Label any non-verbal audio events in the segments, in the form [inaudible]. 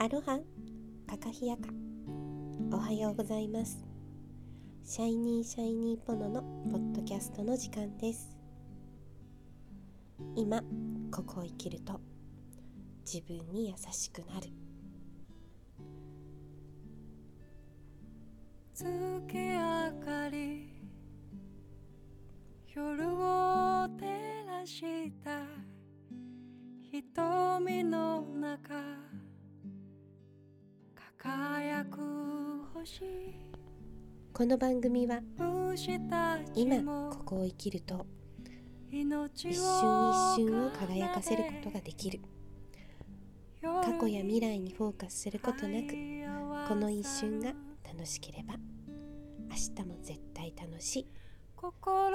アロハカカヒヤカ。おはようございます。シャイニーシャイニーポノのポッドキャストの時間です。今ここを生きると自分に優しくなる。月明かり夜を照らした瞳の中。輝く星。この番組は今も。ここを生きると一瞬一瞬を輝かせることができる。過過去や未来にフォーカスすることなくこの一瞬が楽しければ明日も絶対楽しい。心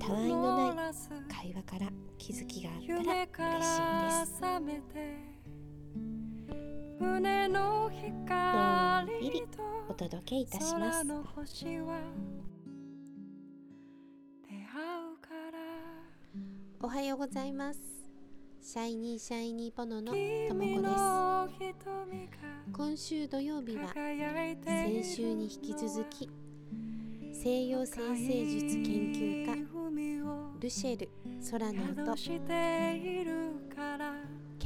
たわいのない会話から気づきがあった夢ら嬉しいです胸ののんびりお届けいたします。空の星は出会うからおはようございます。シャイニーシャイニーポノのともこです。今週土曜日は先週に引き続き西洋先生術研究家ルシェル・ソラノ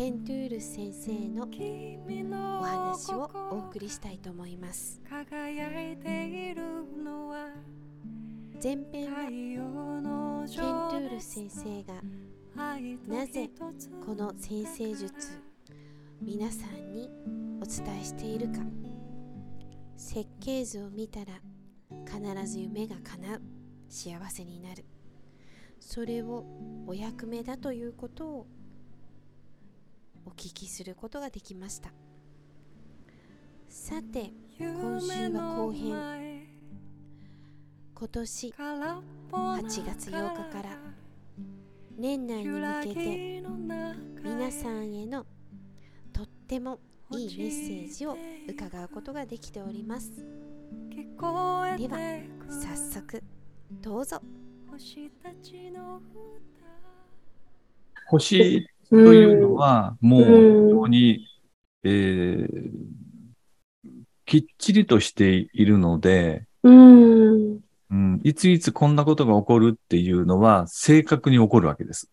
ケントゥール先生のお話をお送りしたいと思います。前編はケントゥール先生がなぜこの先生術皆さんにお伝えしているか。設計図を見たら必ず夢が叶う。幸せになる。それをお役目だということをお聞きすることができました。さて今週は後編。今年8月8日から年内に向けて皆さんへのとってもいいメッセージを伺うことができております。では早速どうぞ。星というのは、もううん本当に、えーきっちりとしているので、うん。うん、いついつこんなことが起こるっていうのは正確に起こるわけです。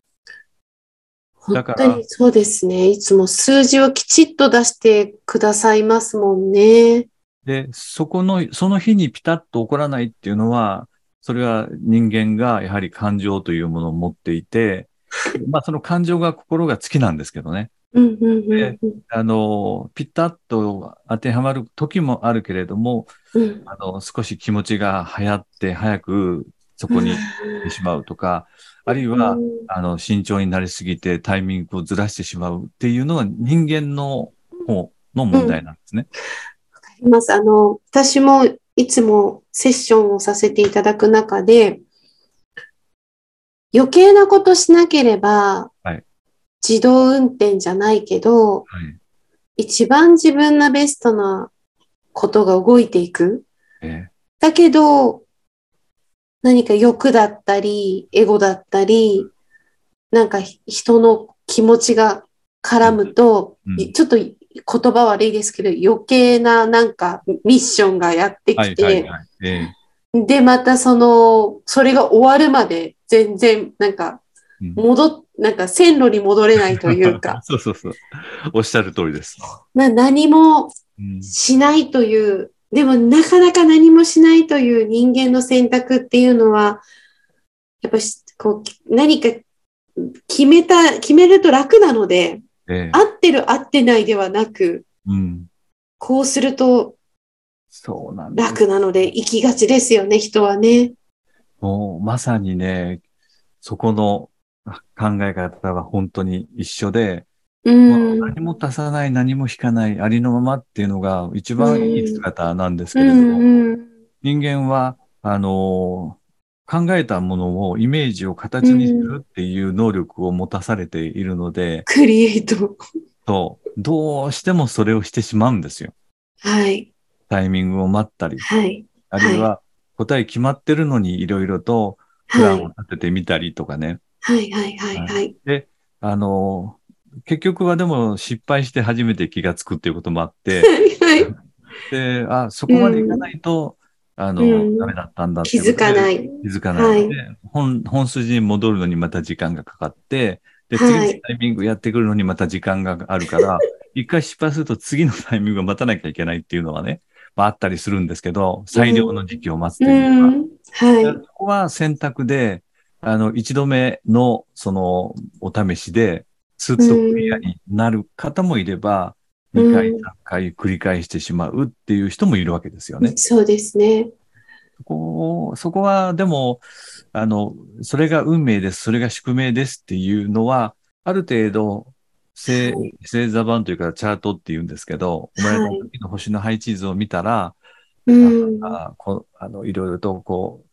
だ本から当にそうですね。いつも数字をきちっと出してくださいますもんね。で、そこの、その日にピタッと起こらないっていうのは、それは人間がやはり感情というものを持っていて、[laughs] まあその感情が心が好きなんですけどね。うんうんうんうんあの、ピタッと当てはまる時もあるけれども、うんあの、少し気持ちが流行って早くそこに行ってしまうとか、あるいは、うんあの、慎重になりすぎてタイミングをずらしてしまうっていうのが人間の方の問題なんですね。わかります。あの、私もいつもセッションをさせていただく中で、余計なことしなければはい、自動運転じゃないけど、はい。一番自分がベストなことが動いていく。えだけど、何か欲だったり、エゴだったり、なんかひ人の気持ちが絡むと、うん。いちょっと言葉悪いですけど、余計ななんかミッションがやってきて、で、またその、それが終わるまで全然なんかうん戻っ、なんか線路に戻れないというか、[laughs] そうそうそう。おっしゃる通りです。な何もうんしないという、でもなかなか何もしないという人間の選択っていうのは、やっぱしこう何か決めた、決めると楽なので、ええ合ってる合ってないではなく、うん。こうするとそうなん。楽なので生きがちですよね、人はね。もうまさにね、そこの考え方は本当に一緒で、う。ん何も足さない、何も引かない、ありのままっていうのが一番いい姿なんですけうれども、んうん人間は、あの考えたものを、イメージを形にするっていう能力を持たされているので、クリエイト。そうどうしてもそれをしてしまうんですよ。はい。タイミングを待ったり、はい。あるいは答え決まってるのにいろいろとプランをはい。立ててみたりとかね。はい。はい。はい。はい。あの、結局はでも失敗して初めて気がつくっていうこともあって、はい。[laughs] で、あ、そこまでいかないと、あの、うんダメだったんだって気づかない。気づかないので、本、本筋に戻るのにまた時間がかかって、で、次のはいタイミングやってくるのにまた時間があるから、[laughs] 一回失敗すると次のタイミングを待たなきゃいけないっていうのはね、まああったりするんですけど、最良の時期を待つとういうか、ん。はい。そこは選択で、あの、一度目の、その、お試しで、スッとクリアになる方もいれば、うん2回、3回繰り返してしまうっていう人もいるわけですよね。そうですね。そこ、そこは、でも、あの、それが運命です、それが宿命ですっていうのは、ある程度、星、星座版というか、チャートって言うんですけど、生まれた時の星の配置図を見たら、うん。あこあの、いろいろとこう、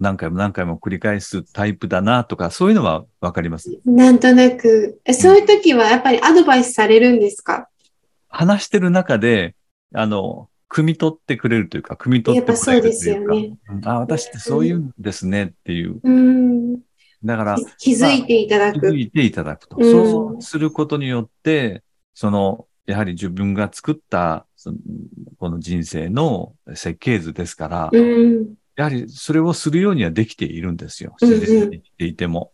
何回も何回も繰り返すタイプだなとか、そういうのはわかります？なんとなく、えそういう時はやっぱりアドバイスされるんですか？話してる中で、あの、汲み取ってくれるというか、汲み取ってもらえるというか。やっぱそうですよねうんあ、私ってそういうんですねっていう。うん。だから、気づいていただく。気づいていただくと。うんそうすることによって、その、やはり自分が作った、そのこの人生の設計図ですから、うん。やはりそれをするようにはできているんですよ。うんうん自然に生きていても。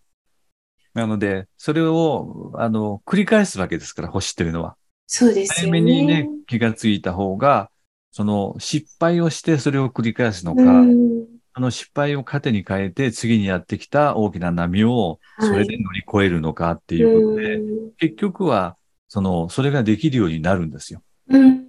なので、それを、あの、繰り返すわけですから、星っていうのは。そうです早よめにねね。、気がついた方が、その失敗をしてそれを繰り返すのか、うん。その失敗を糧に変えて次にやってきた大きな波をそれで乗り越えるのかっていうことで、結局は、その、それができるようになるんですよ。うん。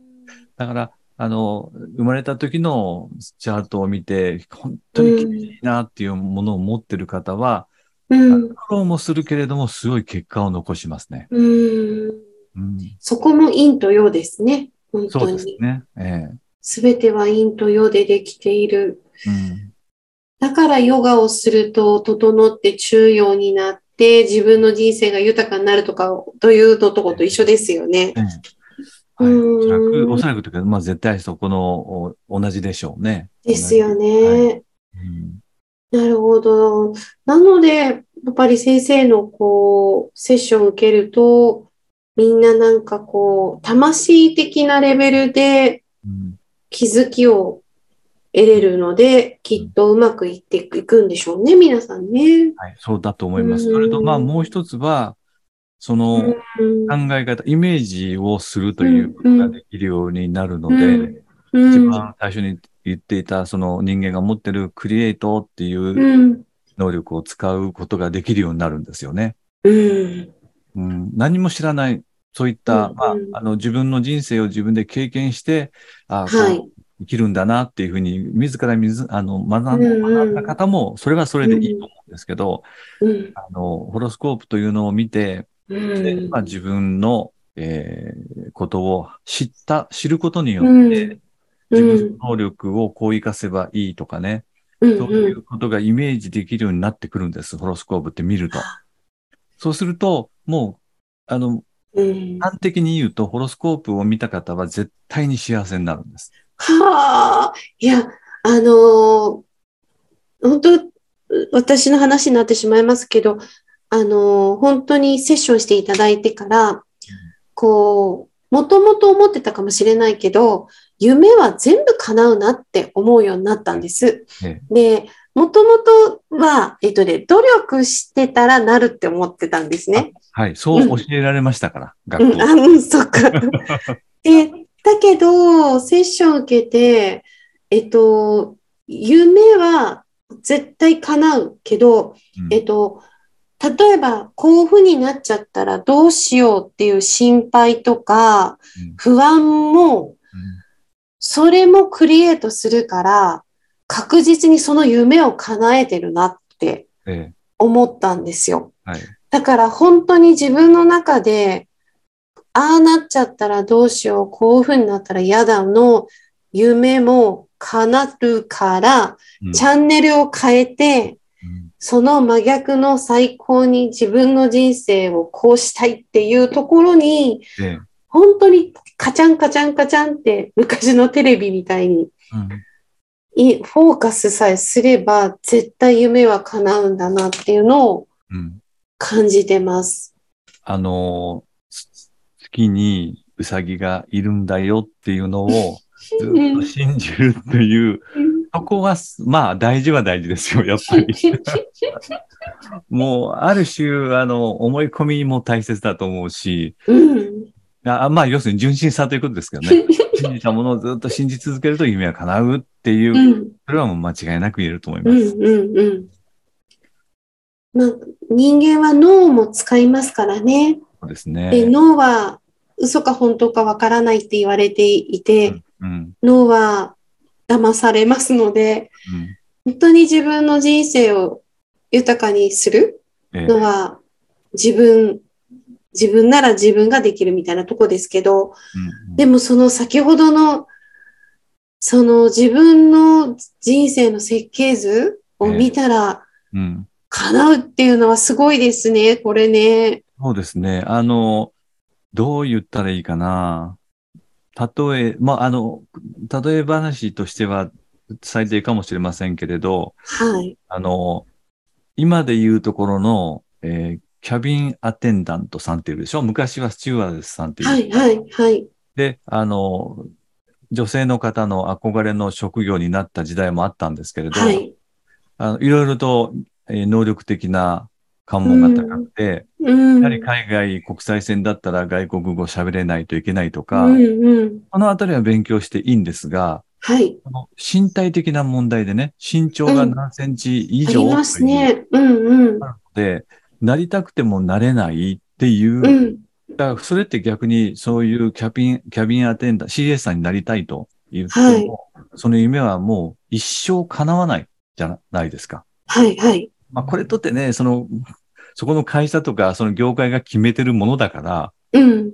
だから、あの、生まれた時のチャートを見て、本当に厳しいなっていうものを持ってる方は、うん。苦労もするけれども、すごい結果を残しますね。うん。うん、そこも陰と陽ですね。本そう当に。ですね。えすべては陰と陽でできている。えうんだからヨガをすると整って中陽になって自分の人生が豊かになるとかというのとこと一緒ですよね。ええはい。うんおそらく、おそらくというか、まあ絶対そこのお同じでしょうね。ですよ同ね。じうんなるほど。なので、やっぱり先生のこう、セッションを受けると、みんななんかこう、魂的なレベルでうん気づきを得れるので、きっとうまくいっていくんでしょうね、皆さんね。はい、そうだと思います。うんそれと、まあもう一つは、そのうん考え方、イメージをするということができるようになるので、うん一番最初に言っていた、その人間が持ってるクリエイトっていううん。能力を使うことができるようになるんですよね。うん。うん、何も知らない、そういった、うんまあうん、あの、自分の人生を自分で経験して、あ。生きるんだなっていうふうに、自ら水、あの、学んうんうん学んだ方も、それはそれでいいと思うんですけど、うん。あの、ホロスコープというのを見て、うん。でまあ、自分の、えーことを知った、知ることにようんって、自分の能力をこう活かせばいいとかね、うん。そういうことがイメージできるようになってくるんです、ホロスコープって見ると。そうすると、もう、あの、うん。端的に言うと、ホロスコープを見た方は絶対に幸せになるんです。はあ、いや、あのー本当、私の話になってしまいますけど、あのー本当にセッションしていただいてから、こう、もともと思ってたかもしれないけど、夢は全部叶うなって思うようになったんです。えで、もともとは、えっとね、努力してたらなるって思ってたんですね。はい、そう教えられましたから、学うん、校。あ、うん、そっか。[laughs] で、だけど、セッション受けて、えっと、夢は絶対叶うけど、うんえっと、例えば、こういう風になっちゃったらどうしようっていう心配とかうん、不安も、うんそれもクリエイトするから、確実にその夢を叶えてるなってえ思ったんですよ。えはい。だから本当に自分の中で、ああなっちゃったらどうしよう、こういう風になったら嫌だの夢も叶うから、うん。チャンネルを変えて、うん。その真逆の最高に自分の人生をこうしたいっていうところに、ええ。本当にカチャンカチャンカチャンって昔のテレビみたいにフォーカスさえすれば絶対夢は叶うんだなっていうのをうん。感じてます。あの、つ月にウサギがいるんだよっていうのをずっと信じるっていう、そこは、まあ大事は大事ですよ、やっぱり。もう、ある種、あの、思い込みも大切だと思うし、うん。あまあ、要するに純真さということですけどね。信じたものをずっと信じ続けると夢は叶うっていうう、ん。それはもう間違いなく言えると思いうん。ます。うん。うん。まあ、人間は脳も使いますからね。そうですで、ね。脳は嘘か本当かわからないって言われていて、うん。脳は騙されますので、うん。本当に自分の人生を豊かにする？ええのは自分、自分なら自分ができるみたいなとこですけど、うんでもその先ほどの、その自分の人生の設計図を見たらうん。叶うっていうのはすごいですね、これね。そうですね。あの、どう言ったらいいかな。例え、まあ、あの、例え話としては最低かもしれませんけれど、はい。あの、今で言うところの、えーキャビンアテンダントさんっているでしょ？昔はスチュワーデスさんっていう。はい、はい、はい。で、あの、女性の方の憧れの職業になった時代もあったんですけれど、はい。あのいろいろと、えー能力的な関門が高くて、うん。やはり海外国際線だったら外国語喋れないといけないとか、うん、うん。このあたりは勉強していいんですが、はい。身体的な問題でね、身長が何センチ以あ上りますというね。うん、うん。ので、なりたくてもなれないっていう、うん。だからそれって逆にそういうキャビン、キャビンアテンダー、CS さんになりたいと言っても、その夢はもう一生叶わないじゃないですか。はい、はい。まあこれとってね、その、そこの会社とかその業界が決めてるものだから、うん。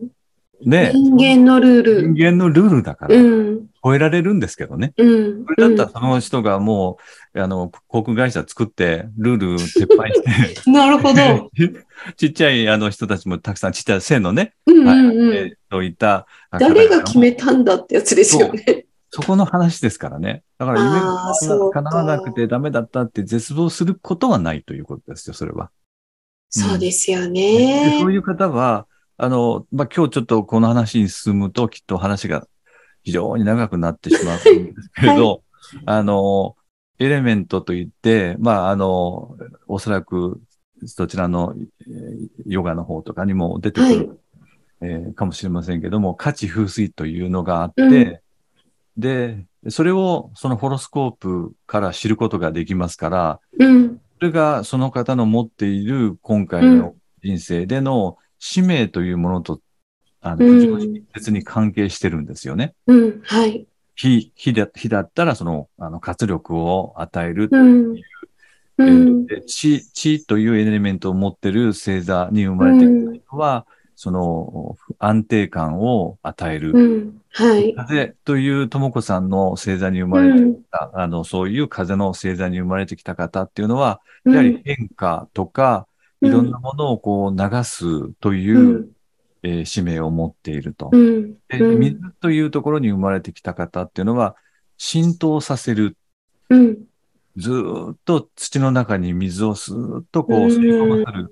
ね、人間のルール。人間のルールだから、うん。超えられるんですけどね。うん。これだったらその人がもう、あの、航空会社作って、ルール撤廃して、[laughs] なるほど。[laughs] ちっちゃいあの人たちもたくさん、ちっちゃい線のね、うん、はいうん、うん。えーそういった。誰が決めたんだってやつですよね。そこの話ですからね。だから夢が叶わなくてダメだったって絶望することはないということですよ、それは。そうですよでねそ。ういう方は、あの、まあ、今日ちょっとこの話に進むと、きっと話が非常に長くなってしまうんですけれど、あの、エレメントといって、まあ、あの、おそらく、そちらのえーヨガの方とかにも出てくる、はいえーかもしれませんけども、価値風水というのがあって、うんで、それをそのホロスコープから知ることができますから、うん。それがその方の持っている今回の人生での使命というものと、あの、うん非常に密接に関係してるんですよね。うん。はい。火、火だ火だったらその、あの、活力を与える。うん。えうん。で地、地というエレメントを持ってる星座に生まれてきた人は、その安定感を与える。うん。はい。風というともこさんの星座に生まれてきた、あの、そういう風の星座に生まれてきた方っていうのは、やはり変化とか、いろんなものをこう流すという、うん。えー使命を持っていると。うん。でうん水というところに生まれてきた方っていうのは、浸透させる。うん。ずーっと土の中に水をスーッとこううん吸い込ませる。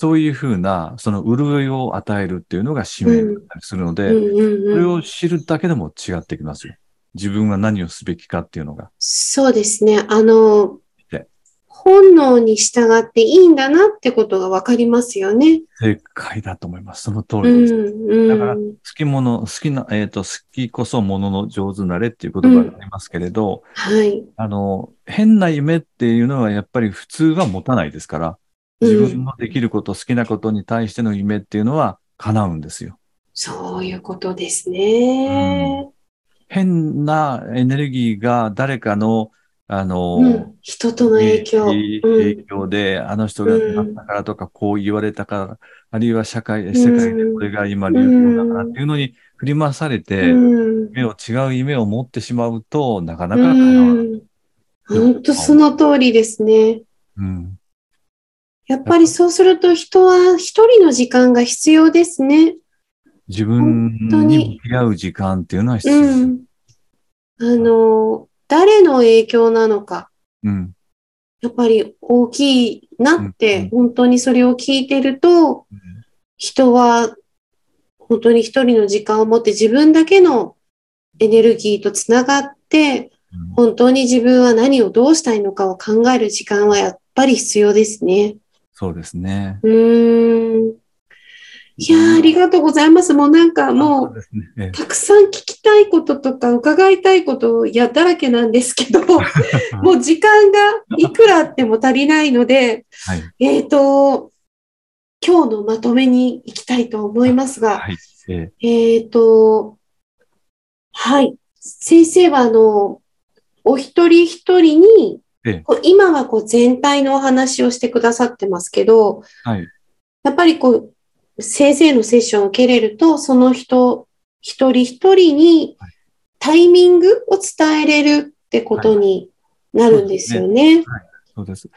そういうふうな、その潤いを与えるっていうのが使命だったりするので、うん。うん。それを知るだけでも違ってきますよ。自分は何をすべきかっていうのが。そうですね。あので、本能に従っていいんだなってことがわかりますよね。正解だと思います。その通うりです。ん。うん。だから好きもの、好きな、えっ、と、好きこそものの上手なれっていう言葉がありますけれど、はい。あの、変な夢っていうのはやっぱり普通は持たないですから、自分のできること、好きなことに対しての夢っていうのは叶うんですよ。そういうことですね。変なエネルギーが誰かの、あの、うん。人との影響。影うん。響で、あの人がなったからとか、こう言われたから、あるいは社会、世界でこれが今流行だからっていうのに振り回されて、うん。夢を違う夢を持ってしまうと、なかなうか叶わない。ん。本当その通りですね。うん。やっぱりそうすると人は一人の時間が必要ですね。自分にに向き合う時間っていうのは必要です。うん。あの、誰の影響なのか。うん。やっぱり大きいなって、うん本当にそれを聞いてると、人は本当に一人の時間を持って自分だけのエネルギーとつながって、うん本当に自分は何をどうしたいのかを考える時間はやっぱり必要ですね。そうですね。うーん。いやー、ありがとうございます。もうなんかもう、そうね。ええたくさん聞きたいこととか伺いたいことやだらけなんですけど、[laughs] もう時間がいくらあっても足りないので、はい。えっ、と、今日のまとめに行きたいと思いますが、はい。ええっ、と、はい。先生は、あの、お一人一人に、ええこう今はこう全体のお話をしてくださってますけど、はい。やっぱりこう、先生のセッションを受けれると、その人、一人一人にはいタイミングを伝えれるってことになるんですよね。そうです。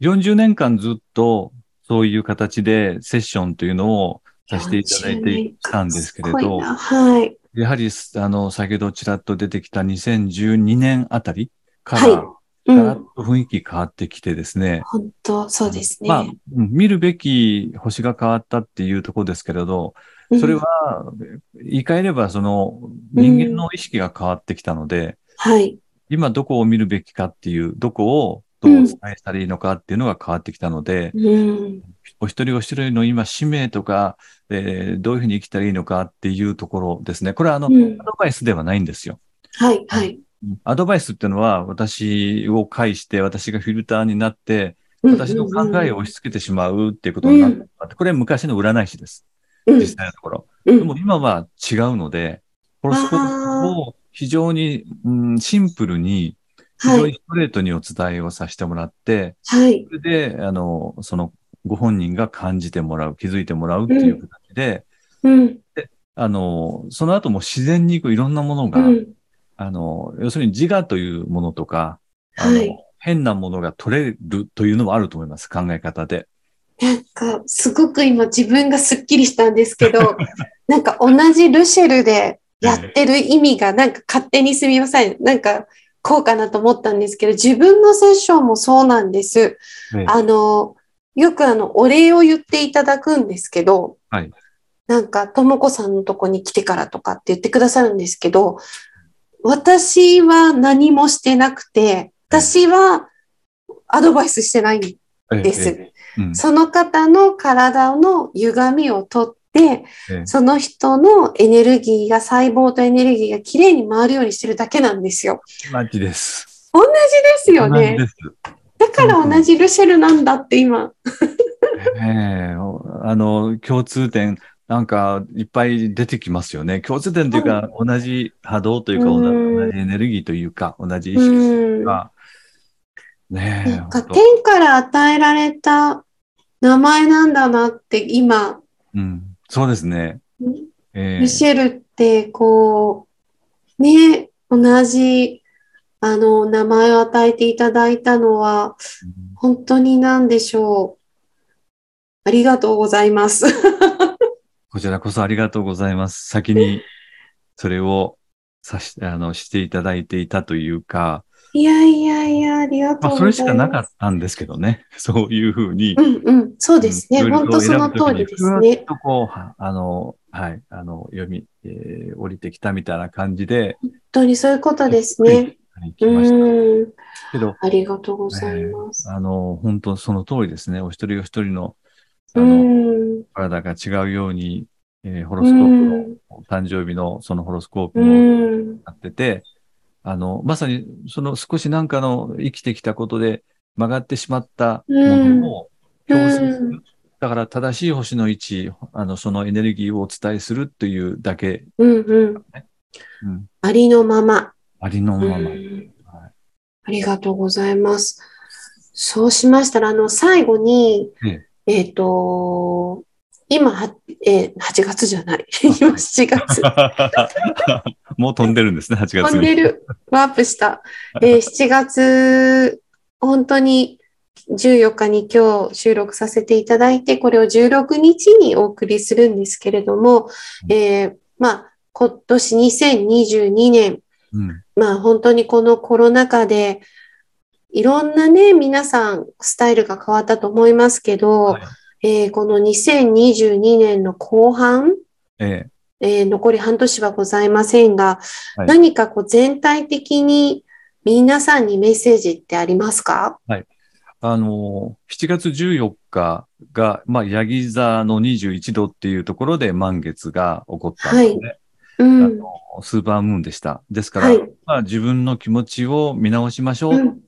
40年間ずっとそういう形でセッションというのをさせていただいてきたんですけれど、いなはい。やはり、あの、先ほどちらっと出てきた2012年あたりかはいガラッん。と雰囲気変わってきてですね。本当、そうですね。まあ、うん見るべき星が変わったっていうところですけれど、うんそれは、言い換えれば、その、人間の意識が変わってきたので、はい。今どこを見るべきかっていう、どこをどうお伝えしたらいいのかっていうのが変わってきたので、うん。お一人お一人の今、使命とか、えーどういうふうに生きたらいいのかっていうところですね。これはあの、うんアドバイスではないんですよ。はい、はい。アドバイスっていうのは、私を介して、私がフィルターになって、私の考えを押し付けてしまうっていうことになってこれは昔の占い師です。うん、実際のところ。うんでも今は違うので、ホロスコープを非常に、うん、シンプルに、非はい、常にストレートにお伝えをさせてもらって、はい。それで、あの、その、ご本人が感じてもらう、気づいてもらうっていう形で、うん、あの、その後も自然にいろんなものが、うん。あの、要するに自我というものとか、あの、はい変なものが取れるというのもあると思います、考え方で。なんか、すごく今自分がスッキリしたんですけど、[laughs] なんか同じルシェルでやってる意味がなんか勝手にすみません。なんか、こうかなと思ったんですけど、自分のセッションもそうなんです。ねあの、よくあの、お礼を言っていただくんですけど、はいなんか、ともこさんのとこに来てからとかって言ってくださるんですけど、私は何もしてなくて、私はアドバイスしてないんええです。ええうんその方の体の歪みを取って、ええその人のエネルギーが、細胞とエネルギーがきれいに回るようにしてるだけなんですよ。マジです。同じですよね。だから同じルシェルなんだって今。ええおあの、共通点、なんか、いっぱい出てきますよね。共通点というか、同じ波動というか、同じエネルギーというか、同じ意う識ん。が、ねえ、なんか天から与えられた名前なんだなって今、うん、そうですね。ええルシェルってこう、ね、同じあの名前を与えていただいたのは、本当に何でしょう。ありがとうございます。こちらこそありがとうございます。先に、それをさし、あの、していただいていたというか、いやいやいや、ありがとまあ、うございます。それしかなかったんですけどね。[laughs] そういうふうに。うんうん、そうですね。うん本当その通りですね。とこう、はあの、はい、あの、読み、えー降りてきたみたいな感じで、本当にそういうことですね。はい、来ました。うん。けど、ありがとうございます。あの、本当その通りですね。お一人お一人の、あうの、ん。体が違うように、えーホロスうコープん。の、誕生日のそのホロスコープうもん。なってて、あの、まさにその少しなんかの生きてきたことで曲がってしまったものをする。うんだから正しい星の位置、あの、そのエネルギーをお伝えするというだけ、うんうん。うん、ありのまま。ありのまま。うんはいありがとうございます。そうしましたら、あの、最後に、ええっと、今は、えー、8月じゃない。[laughs] 今7月。[laughs] もう飛んでるんですね、8月に。飛んでる。ワープした。えー [laughs] 7月、本当に14日に今日収録させていただいて、これを16日にお送りするんですけれども、えーまあ、今年2022年、うん。まあ本当にこのコロナ禍で、いろんなね、皆さんスタイルが変わったと思いますけど、はいえーこの2022年の後半、ええー残り半年はございませんが、はい何かこう全体的に皆さんにメッセージってありますか？あの、7月14日が、まあ、ヤギ座の21度っていうところで満月が起こったんですね。うん。あのスーパームーンでした。ですから、はいまあ、自分の気持ちを見直しましょう。うん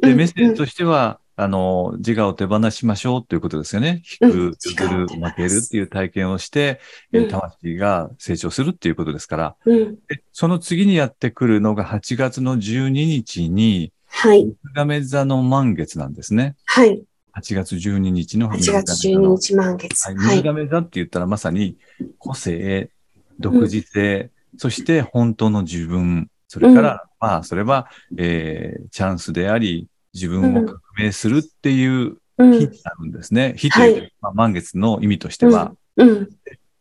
で、メッセージとしては、あの、自我を手放しましょうということですよね。引うんく、譲る、負けるっていう体験をして、えうん魂が成長するっていうことですから、うん。でその次にやってくるのが8月の12日に、はい。水亀座の満月なんですね。はい。8月12日の8水亀月座の12日満月。はい、はい。水亀座って言ったらまさに個性、独自性、そして本当の自分、それから、まあ、それは、えーチャンスであり、自分を革命するっていううん。日になるんですね。日というか、はいまあ、満月の意味としては、うん。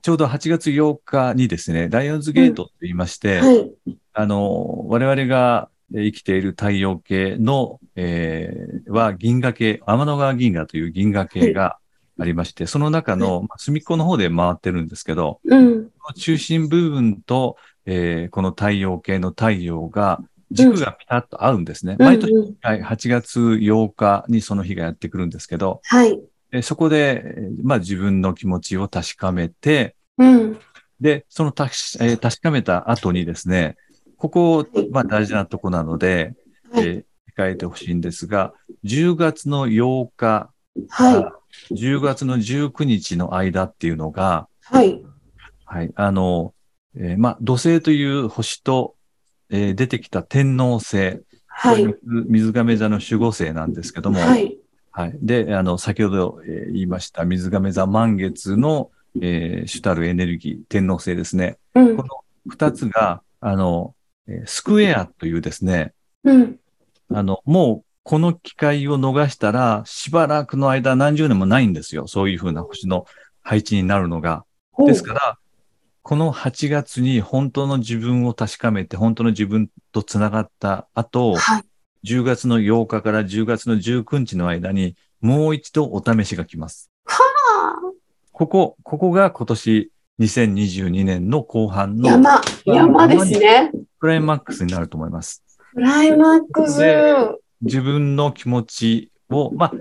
ちょうど8月8日にですね、ライオンズゲートと言いまして、はい。あの、我々が生きている太陽系の、えーは銀河系、天の川銀河という銀河系がありまして、その中のまあ隅っこの方で回ってるんですけど、うん。中心部分と、えーこの太陽系の太陽が軸がピタッと合うんですね。毎年、うんはい、8月8日にその日がやってくるんですけど、はい。えーそこで、えーまあ、自分の気持ちを確かめて、うん。で、そのたし、えー確かめた後にですね、ここ、まあ、大事なとこなので、はい。えー控えてほしいんですが、10月の8日、は10月の19日の間っていうのが、い。はい。はい、あの、えーまあ、土星という星と、えー出てきた天王星、はい。水水亀座の守護星なんですけども、はい。はい。で、あの、先ほど、えー言いました水亀座満月の、えー主たるエネルギー、天王星ですね。うんこ。の二つが、あの、えースクエアというですね、うん。あの、もう、この機会を逃したら、しばらくの間何十年もないんですよ。そういうふうな星の配置になるのが。ですから、この8月に本当の自分を確かめて、本当の自分と繋がった後、はい。10月の8日から10月の19日の間に、もう一度お試しが来ます。ここ、ここが今年2022年の後半の山、山ですね。クライマックスになると思います。クライマックス。自分の気持ちを、まあ、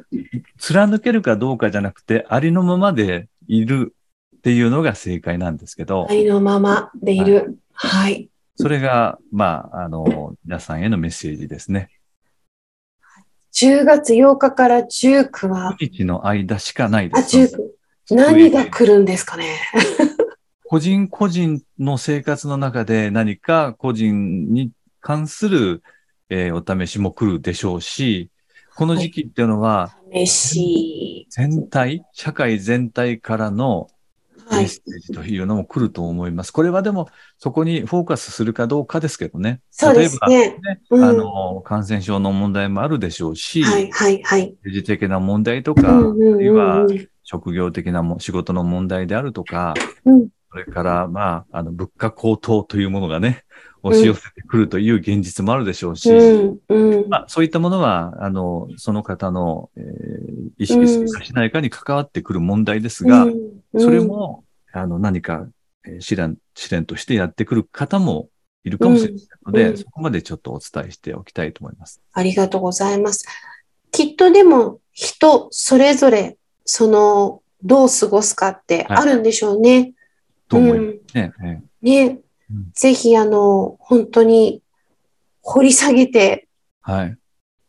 貫けるかどうかじゃなくて、ありのままでいるっていうのが正解なんですけど、ありのままでいる。はい。それが、まあ、あの、皆さんへのメッセージですね。10月8日から19は、9日の間しかないであ、す。19。何が来るんですかね。[laughs] 個人個人の生活の中で何か個人に関する、えーお試しも来るでしょうし、この時期っていうのは、嬉しい。全体、社会全体からのはい。メッセージというのも来ると思います。これはでも、そこにフォーカスするかどうかですけどね。そうですね。例えばね、うんあの、感染症の問題もあるでしょうし、はい、はい、はい。政治的な問題とうか、んうんあるいは職業的なも仕事の問題であるとか、うんそれから、まあ、あの、物価高騰というものがね、押し寄せてくるという現実もあるでしょうし、うん、うん。まあ、そういったものは、あの、その方の、えー意識するかしないかに関わってくる問題ですが、うんそれ、も、あの、何か、えー試練、試練としてやってくる方もいるかもしれないので、そこまでちょっとお伝えしておきたいと思います。ありがとうございます。きっとでも、人それぞれ、その、どう過ごすかってあるんでしょうね。と思いまうんすね。えーねうん。ぜひ、あの、本当に掘り下げて、はい。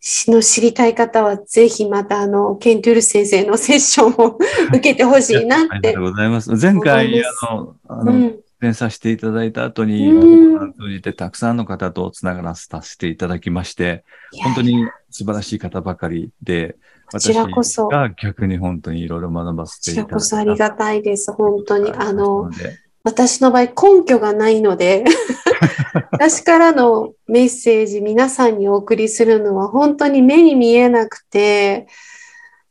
しの知りたい方は、ぜひまた、あの、ケントゥルス先生のセッションを受けてほしいなってありがと。うございます。前回、あの、あの、うん。出演させていただいた後に、通じてたくさんの方とつながらせさせていただきまして、本当に素晴らしい方ばかりで、私が逆に本当にいろいろ学ばせこちらていただいた。こそありがたいです。本当に。あの、で私の場合根拠がないので、[laughs] 私からのメッセージ皆さんにお送りするのは本当に目に見えなくて、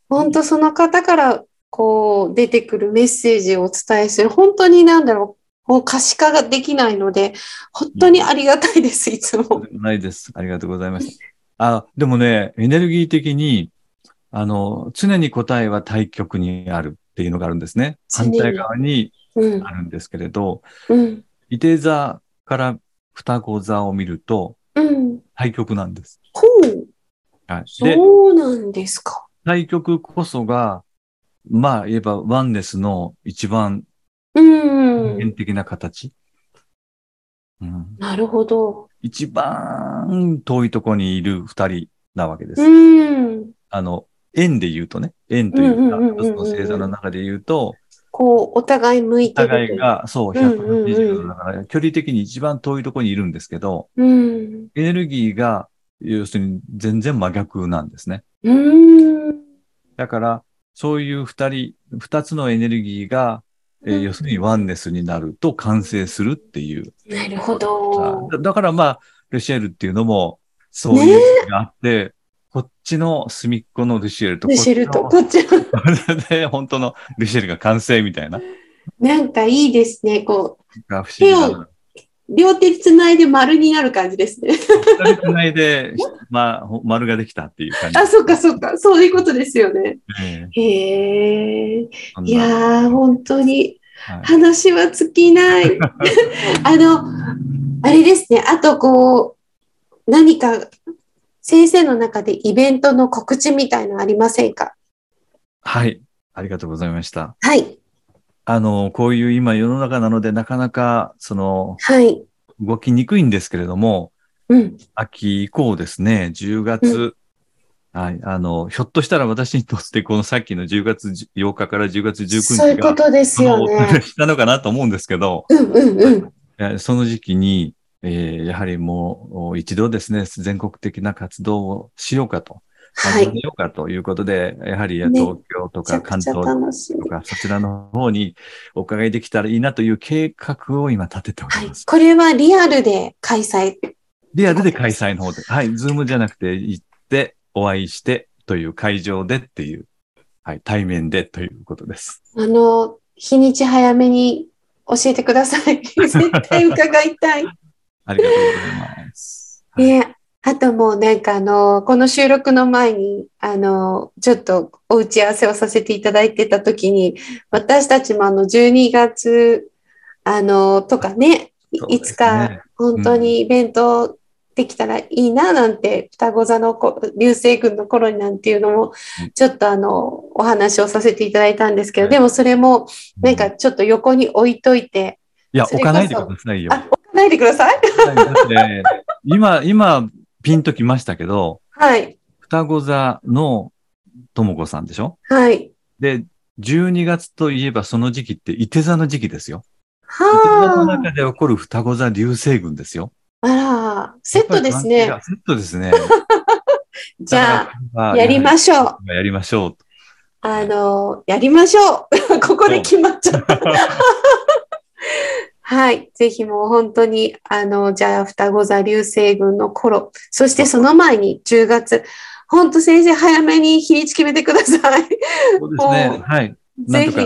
本当その方からこう出てくるメッセージをお伝えする、本当になんだろう、こう可視化ができないので、本当にありがたいです、いつも。ないです。ありがとうございました。あ、でもね、エネルギー的に、あの、常に答えは対極にあるっっていうのがあるんですね。反対側にうんあるんですけれど、うん伊手座から双子座を見るとうん対極なんです。ほうはい、で、そうなんですか。対極こそが、まあ言えばワンネスの一番うん普遍的な形。うん、なるほど。一番遠いところにいる二人なわけです。うんあの、円で言うとね、円というか、一つの星座の中で言うと、こう、お互い向いおてると互いが、そう、うんうんうん180度だから、距離的に一番遠いところにいるんですけど、うん。エネルギーが、要するに全然真逆なんですね。うん。だから、そういう二人、二つのエネルギーが、えーうん要するにワンネスになると完成するっていう。なるほど。だだからまあ、ルシエルっていうのも、そういう意味があって、こっちの隅っこのルシエルと、ルシェルと、ここっちの、[laughs] で、本当のルシエルが完成みたいな。なんかいいですね。こが不思議な。う、両手つないで丸になる感じですね。つないで、[laughs] まあ、ほ丸ができたっていう感じ。あ、そっかそっか。そういうことですよね。えへえ。いやー、本当にはい話は尽きない。[laughs] あの、あれですね。あと、こう、何か、先生の中でイベントの告知みたいのありませんか？はい。ありがとうございました。はい。あの、こういう今世の中なので、なかなか、その、はい。動きにくいんですけれども、うん。秋以降ですね、10月、はい、あの、ひょっとしたら私にとってこのさっきの10月8日から10月19そういうことですよね。したのかなと思うんですけど、うんうんうん。えその時期に、えーやはりもう一度ですね、全国的な活動をしようかと、はい。ようかということで、やはりね東京とか関東と。か、そちらの方にお伺いできたらいいなという計画を今立てておはいります。。これはリアルで開催。リアルで開催の方で。はい。ズームじゃなくて行って、お会いしてという会場でっていう、はい。対面でということです。あの、日にち早めに教えてください。[laughs] 絶対伺いたい。ありがとうございます。はい。ね、あともうなんかあの、この収録の前に、あの、ちょっとお打ち合わせをさせていただいてた時に、私たちもあの、12月、あの、とかね、ね。いつか本当にイベントできたらいいななんて、双子座のこ流星群の頃になんていうのもうん、ちょっとあの、お話をさせていただいたんですけど、はい。でもそれもなんかちょっと横に置いといて、いや、置かないでくださいよ。ないでください。今、今、ピンときましたけど、はい。双子座のともこさんでしょ？はい。で、12月といえばその時期って、伊手座の時期ですよ。伊手座のは中で起こる双子座流星群ですよ。あ。あら、セットですね。セットですね。[laughs] じゃああ、やりまし。ょう。やりましょう。あの、やりましょう。[laughs] ここで決まっちゃった。はい。ぜひもう本当に、あの、じゃあ、双子座流星群の頃、そしてその前に10月、本当先生早めに日にち決めてください。そうですね。はい。ぜひ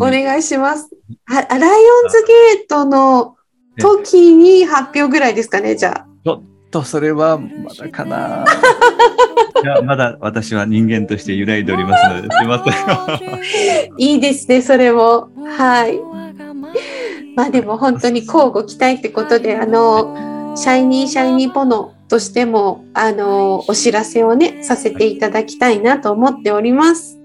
おに。願いします。はライオンズゲートの時に発表ぐらいですかね、じゃあ。ちょっとそれはまだかな。[laughs] いや、まだ私は人間として揺らいでおりますので、すいません。いいですね、それも。はい。まあでも本当に交互期待ってことで、あの、シャイニーシャイニーポノとしても、あの、お知らせをね、させていただきたいなと思っております。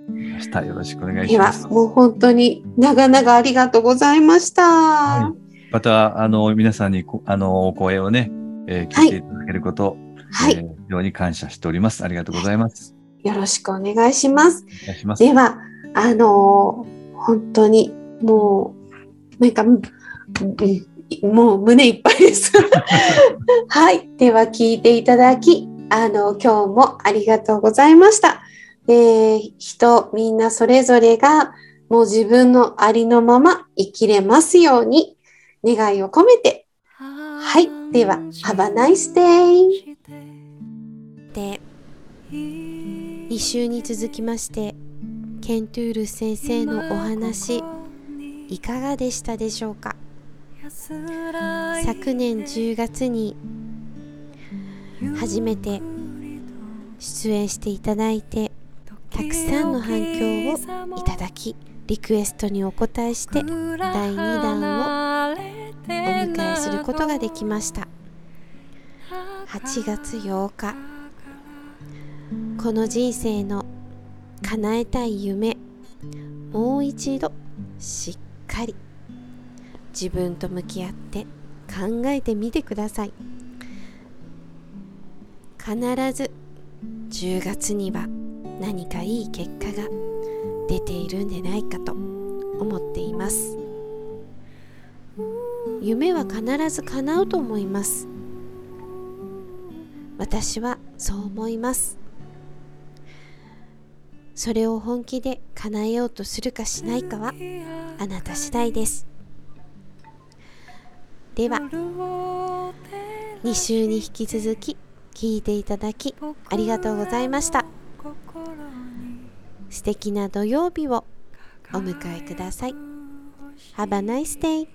よろしくお願いします、。もう本当に長々ありがとうございました。はまた、あの、皆さんにこ、あの、お声をね、えー聞いていただけること、はい、えー非常に感謝しております。ありがとうございます。よろしくお願いします。ます。では、あの本当にもう、なんか、もう胸いっぱいです。[laughs] はい。では、聞いていただき、あの、今日もありがとうございました。えー人、みんなそれぞれが、もう自分のありのまま生きれますように、願いを込めて、はい。では、Have a nice day! で2週に続きましてケントゥール先生のお話いかがでしたでしょうか？昨年10月に初めて出演していただいてたくさんの反響をいただきリクエストにお答えして第2弾をお迎えすることができました。8月8日。この人生の叶えたい夢もう一度しっかり自分と向き合って考えてみてください。必ず10月には何かいい結果が出ているんでないかと思っています。夢は必ず叶うと思います。私はそう思います。それを本気で叶えようとするかしないかはあなた次第です。では2週に引き続き聞いていただきありがとうございました。素敵な土曜日をお迎えください。Have a nice day